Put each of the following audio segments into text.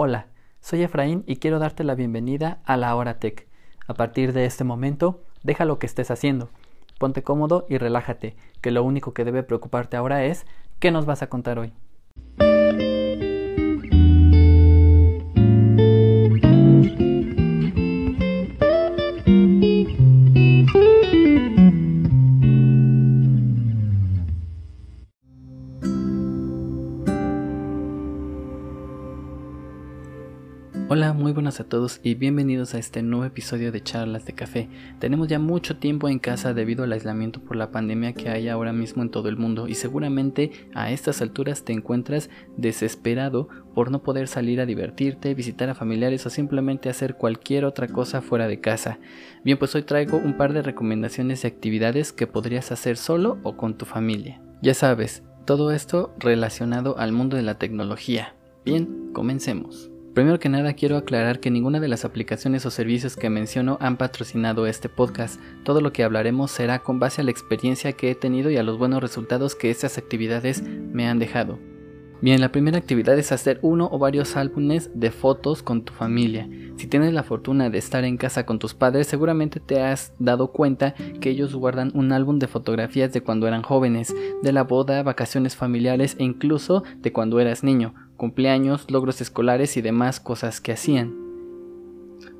Hola, soy Efraín y quiero darte la bienvenida a la Hora Tech. A partir de este momento, deja lo que estés haciendo. Ponte cómodo y relájate, que lo único que debe preocuparte ahora es ¿qué nos vas a contar hoy? Hola, muy buenas a todos y bienvenidos a este nuevo episodio de Charlas de Café. Tenemos ya mucho tiempo en casa debido al aislamiento por la pandemia que hay ahora mismo en todo el mundo y seguramente a estas alturas te encuentras desesperado por no poder salir a divertirte, visitar a familiares o simplemente hacer cualquier otra cosa fuera de casa. Bien, pues hoy traigo un par de recomendaciones de actividades que podrías hacer solo o con tu familia. Ya sabes, todo esto relacionado al mundo de la tecnología. Bien, comencemos. Primero que nada quiero aclarar que ninguna de las aplicaciones o servicios que menciono han patrocinado este podcast. Todo lo que hablaremos será con base a la experiencia que he tenido y a los buenos resultados que estas actividades me han dejado. Bien, la primera actividad es hacer uno o varios álbumes de fotos con tu familia. Si tienes la fortuna de estar en casa con tus padres, seguramente te has dado cuenta que ellos guardan un álbum de fotografías de cuando eran jóvenes, de la boda, vacaciones familiares e incluso de cuando eras niño cumpleaños, logros escolares y demás cosas que hacían.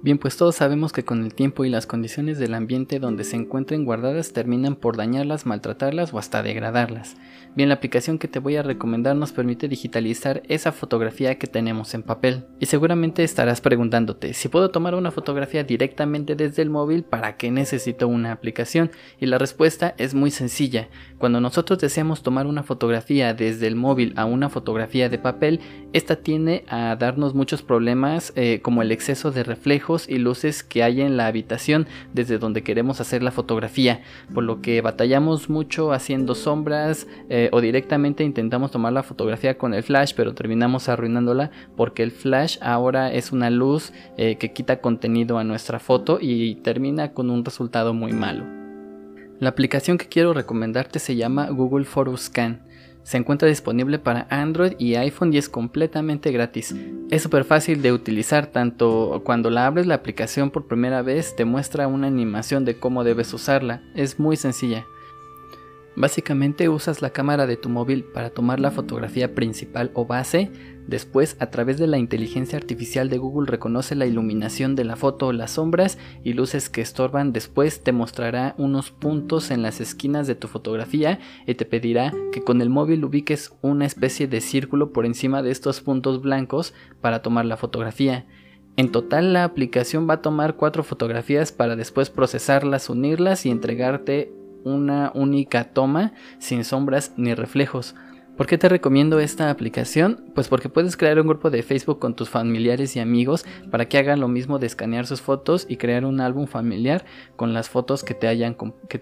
Bien, pues todos sabemos que con el tiempo y las condiciones del ambiente donde se encuentren guardadas terminan por dañarlas, maltratarlas o hasta degradarlas. Bien, la aplicación que te voy a recomendar nos permite digitalizar esa fotografía que tenemos en papel. Y seguramente estarás preguntándote, si puedo tomar una fotografía directamente desde el móvil, ¿para qué necesito una aplicación? Y la respuesta es muy sencilla. Cuando nosotros deseamos tomar una fotografía desde el móvil a una fotografía de papel, esta tiene a darnos muchos problemas eh, como el exceso de reflejo y luces que hay en la habitación desde donde queremos hacer la fotografía, por lo que batallamos mucho haciendo sombras eh, o directamente intentamos tomar la fotografía con el flash, pero terminamos arruinándola porque el flash ahora es una luz eh, que quita contenido a nuestra foto y termina con un resultado muy malo. La aplicación que quiero recomendarte se llama Google Photo Scan. Se encuentra disponible para Android y iPhone y es completamente gratis. Es súper fácil de utilizar, tanto cuando la abres la aplicación por primera vez te muestra una animación de cómo debes usarla. Es muy sencilla. Básicamente usas la cámara de tu móvil para tomar la fotografía principal o base, después a través de la inteligencia artificial de Google reconoce la iluminación de la foto las sombras y luces que estorban, después te mostrará unos puntos en las esquinas de tu fotografía y te pedirá que con el móvil ubiques una especie de círculo por encima de estos puntos blancos para tomar la fotografía. En total la aplicación va a tomar cuatro fotografías para después procesarlas, unirlas y entregarte una única toma sin sombras ni reflejos. ¿Por qué te recomiendo esta aplicación? Pues porque puedes crear un grupo de Facebook con tus familiares y amigos para que hagan lo mismo de escanear sus fotos y crear un álbum familiar con las fotos que te,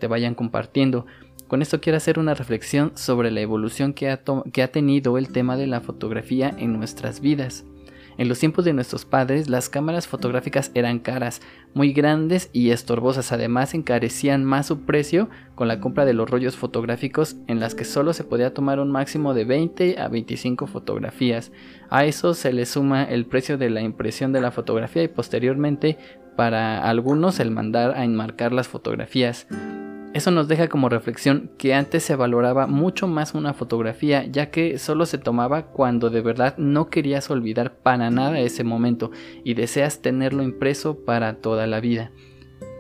vayan compartiendo. Con esto quiero hacer una reflexión sobre la evolución que ha tenido el tema de la fotografía en nuestras vidas. En los tiempos de nuestros padres, las cámaras fotográficas eran caras, muy grandes y estorbosas. Además, encarecían más su precio con la compra de los rollos fotográficos en las que solo se podía tomar un máximo de 20 a 25 fotografías. A eso se le suma el precio de la impresión de la fotografía y posteriormente para algunos el mandar a enmarcar las fotografías. Eso nos deja como reflexión que antes se valoraba mucho más una fotografía, ya que solo se tomaba cuando de verdad no querías olvidar para nada ese momento y deseas tenerlo impreso para toda la vida.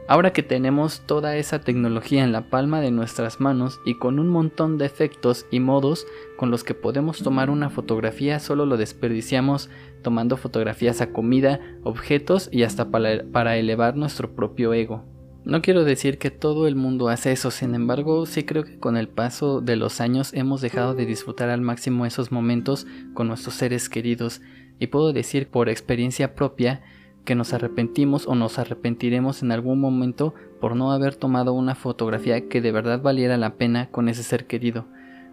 Ahora que tenemos toda esa tecnología en la palma de nuestras manos y con un montón de efectos y modos con los que podemos tomar una fotografía, solo lo desperdiciamos tomando fotografías a comida, objetos y hasta para, elevar nuestro propio ego. No quiero decir que todo el mundo hace eso, sin embargo, sí creo que con el paso de los años hemos dejado de disfrutar al máximo esos momentos con nuestros seres queridos y puedo decir por experiencia propia que nos arrepentimos o nos arrepentiremos en algún momento por no haber tomado una fotografía que de verdad valiera la pena con ese ser querido.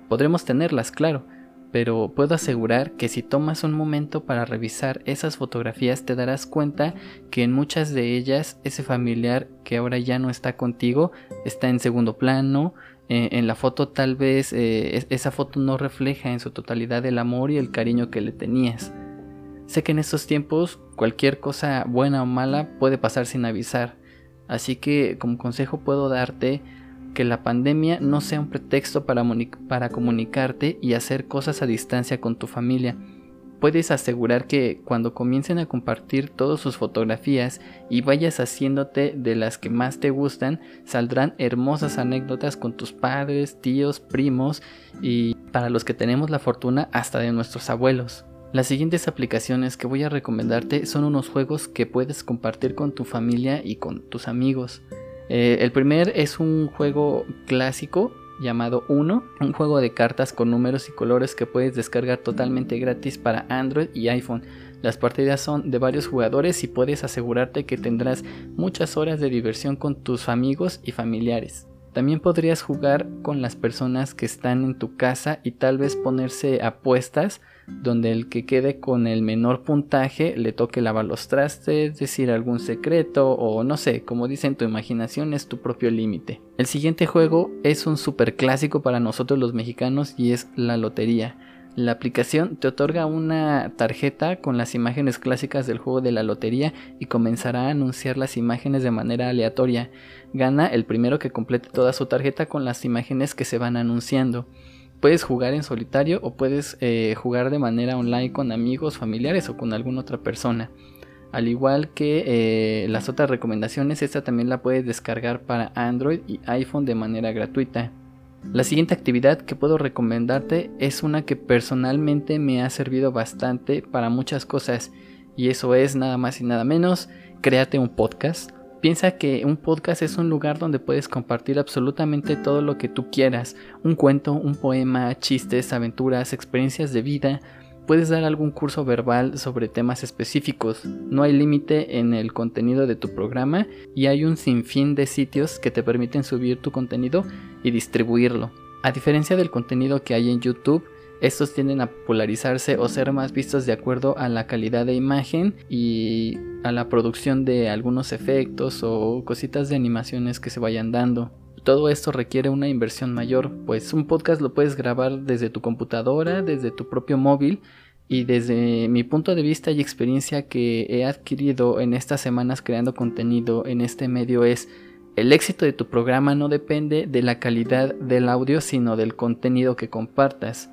Podremos tenerlas, claro, pero puedo asegurar que si tomas un momento para revisar esas fotografías te darás cuenta que en muchas de ellas ese familiar que ahora ya no está contigo está en segundo plano, eh, en la foto tal vez eh, esa foto no refleja en su totalidad el amor y el cariño que le tenías. Sé que en estos tiempos cualquier cosa buena o mala puede pasar sin avisar, así que como consejo puedo darte que la pandemia no sea un pretexto para, comunicarte y hacer cosas a distancia con tu familia puedes asegurar que cuando comiencen a compartir todas sus fotografías y vayas haciéndote de las que más te gustan, saldrán hermosas anécdotas con tus padres, tíos, primos y para los que tenemos la fortuna hasta de nuestros abuelos. Las siguientes aplicaciones que voy a recomendarte son unos juegos que puedes compartir con tu familia y con tus amigos. Eh, el primer es un juego clásico llamado Uno, un juego de cartas con números y colores que puedes descargar totalmente gratis para Android y iPhone. Las partidas son de varios jugadores y puedes asegurarte que tendrás muchas horas de diversión con tus amigos y familiares. También podrías jugar con las personas que están en tu casa y tal vez ponerse apuestas donde el que quede con el menor puntaje le toque lavar los trastes, decir algún secreto o no sé, como dicen tu imaginación es tu propio límite. El siguiente juego es un super clásico para nosotros los mexicanos y es la lotería. La aplicación te otorga una tarjeta con las imágenes clásicas del juego de la lotería y comenzará a anunciar las imágenes de manera aleatoria. Gana el primero que complete toda su tarjeta con las imágenes que se van anunciando puedes jugar en solitario o puedes eh, jugar de manera online con amigos, familiares o con alguna otra persona. Al igual que eh, las otras recomendaciones, esta también la puedes descargar para Android y iPhone de manera gratuita. La siguiente actividad que puedo recomendarte es una que personalmente me ha servido bastante para muchas cosas y eso es nada más y nada menos, créate un podcast Piensa que un podcast es un lugar donde puedes compartir absolutamente todo lo que tú quieras, un cuento, un poema, chistes, aventuras, experiencias de vida. Puedes dar algún curso verbal sobre temas específicos. No hay límite en el contenido de tu programa y hay un sinfín de sitios que te permiten subir tu contenido y distribuirlo. A diferencia del contenido que hay en YouTube, estos tienden a polarizarse o ser más vistos de acuerdo a la calidad de imagen y a la producción de algunos efectos o cositas de animaciones que se vayan dando. Todo esto requiere una inversión mayor, pues un podcast lo puedes grabar desde tu computadora, desde tu propio móvil y desde mi punto de vista y experiencia que he adquirido en estas semanas creando contenido en este medio es el éxito de tu programa no depende de la calidad del audio sino del contenido que compartas.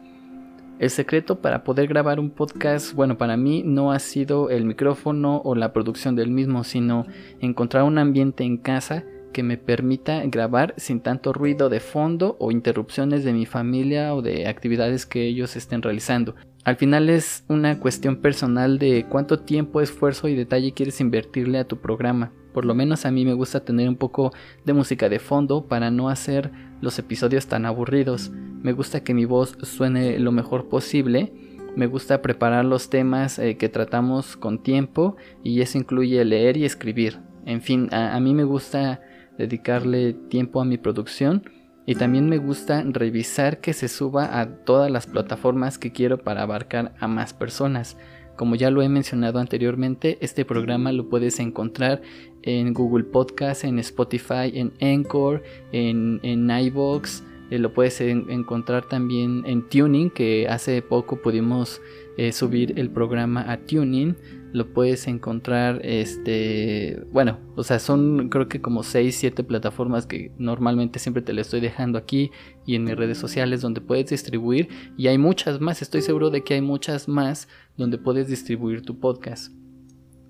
El secreto para poder grabar un podcast, bueno, para mí no ha sido el micrófono o la producción del mismo, sino encontrar un ambiente en casa que me permita grabar sin tanto ruido de fondo o interrupciones de mi familia o de actividades que ellos estén realizando. Al final es una cuestión personal de cuánto tiempo, esfuerzo y detalle quieres invertirle a tu programa. Por lo menos a mí me gusta tener un poco de música de fondo para no hacer los episodios tan aburridos. Me gusta que mi voz suene lo mejor posible. Me gusta preparar los temas eh, que tratamos con tiempo y eso incluye leer y escribir. En fin, a, a mí me gusta dedicarle tiempo a mi producción y también me gusta revisar que se suba a todas las plataformas que quiero para abarcar a más personas. Como ya lo he mencionado anteriormente, este programa lo puedes encontrar en Google Podcast, en Spotify, en Anchor, en, en iVoox. Eh, lo puedes encontrar también en Tuning, que hace poco pudimos eh, subir el programa a Tuning. Lo puedes encontrar, este, bueno, o sea, son creo que como 6, 7 plataformas que normalmente siempre te le estoy dejando aquí y en mis redes sociales donde puedes distribuir. Y hay muchas más, estoy seguro de que hay muchas más donde puedes distribuir tu podcast.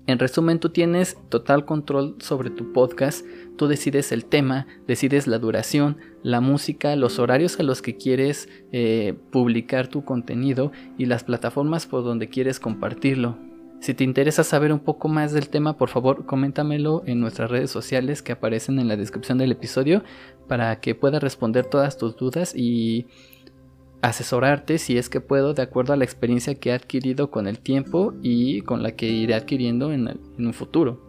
En resumen, tú tienes total control sobre tu podcast, tú decides el tema, decides la duración, la música, los horarios a los que quieres eh, publicar tu contenido y las plataformas por donde quieres compartirlo. Si te interesa saber un poco más del tema, por favor coméntamelo en nuestras redes sociales que aparecen en la descripción del episodio para que pueda responder todas tus dudas y asesorarte si es que puedo de acuerdo a la experiencia que he adquirido con el tiempo y con la que iré adquiriendo en, un futuro.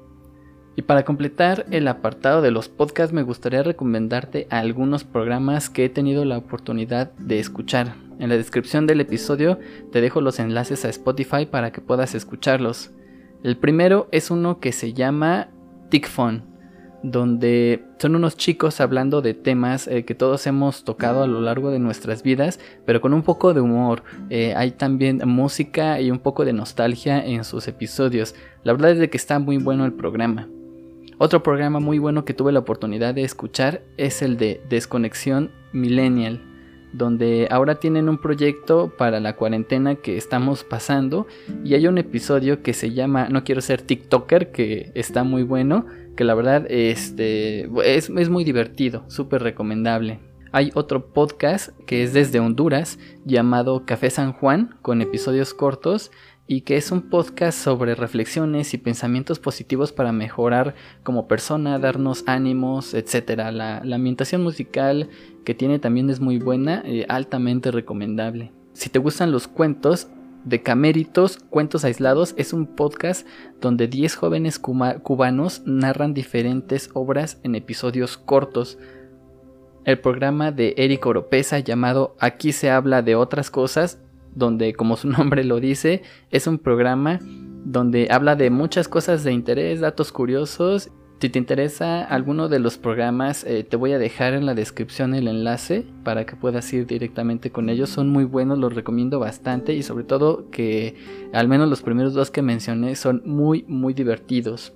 Y para completar el apartado de los podcasts me gustaría recomendarte algunos programas que he tenido la oportunidad de escuchar. En la descripción del episodio te dejo los enlaces a Spotify para que puedas escucharlos. El primero es uno que se llama TicFun. donde son unos chicos hablando de temas eh, que todos hemos tocado a lo largo de nuestras vidas, pero con un poco de humor. Eh, hay también música y un poco de nostalgia en sus episodios. La verdad es de que está muy bueno el programa. Otro programa muy bueno que tuve la oportunidad de escuchar es el de Desconexión Millennial, donde ahora tienen un proyecto para la cuarentena que estamos pasando y hay un episodio que se llama No quiero ser TikToker, que está muy bueno que la verdad este, es, es muy divertido, súper recomendable. Hay otro podcast que es desde Honduras llamado Café San Juan con episodios cortos y que es un podcast sobre reflexiones y pensamientos positivos para mejorar como persona, darnos ánimos, etc. La, ambientación musical que tiene también es muy buena, y eh, altamente recomendable. Si te gustan los cuentos, de Caméritos, Cuentos Aislados es un podcast donde 10 jóvenes cubanos narran diferentes obras en episodios cortos. El programa de Eric Oropesa llamado Aquí se habla de otras cosas, donde como su nombre lo dice, es un programa donde habla de muchas cosas de interés, datos curiosos si te interesa alguno de los programas, eh, te voy a dejar en la descripción el enlace para que puedas ir directamente con ellos. Son muy buenos, los recomiendo bastante y sobre todo que al menos los primeros dos que mencioné son muy, muy divertidos.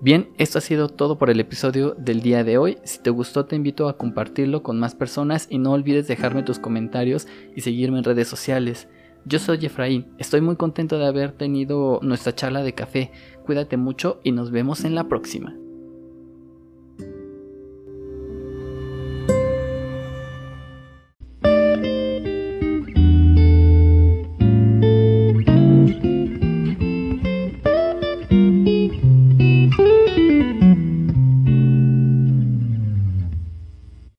Bien, esto ha sido todo por el episodio del día de hoy. Si te gustó te invito a compartirlo con más personas y no olvides dejarme tus comentarios y seguirme en redes sociales. Yo soy Efraín, estoy muy contento de haber tenido nuestra charla de café. Cuídate mucho y nos vemos en la próxima.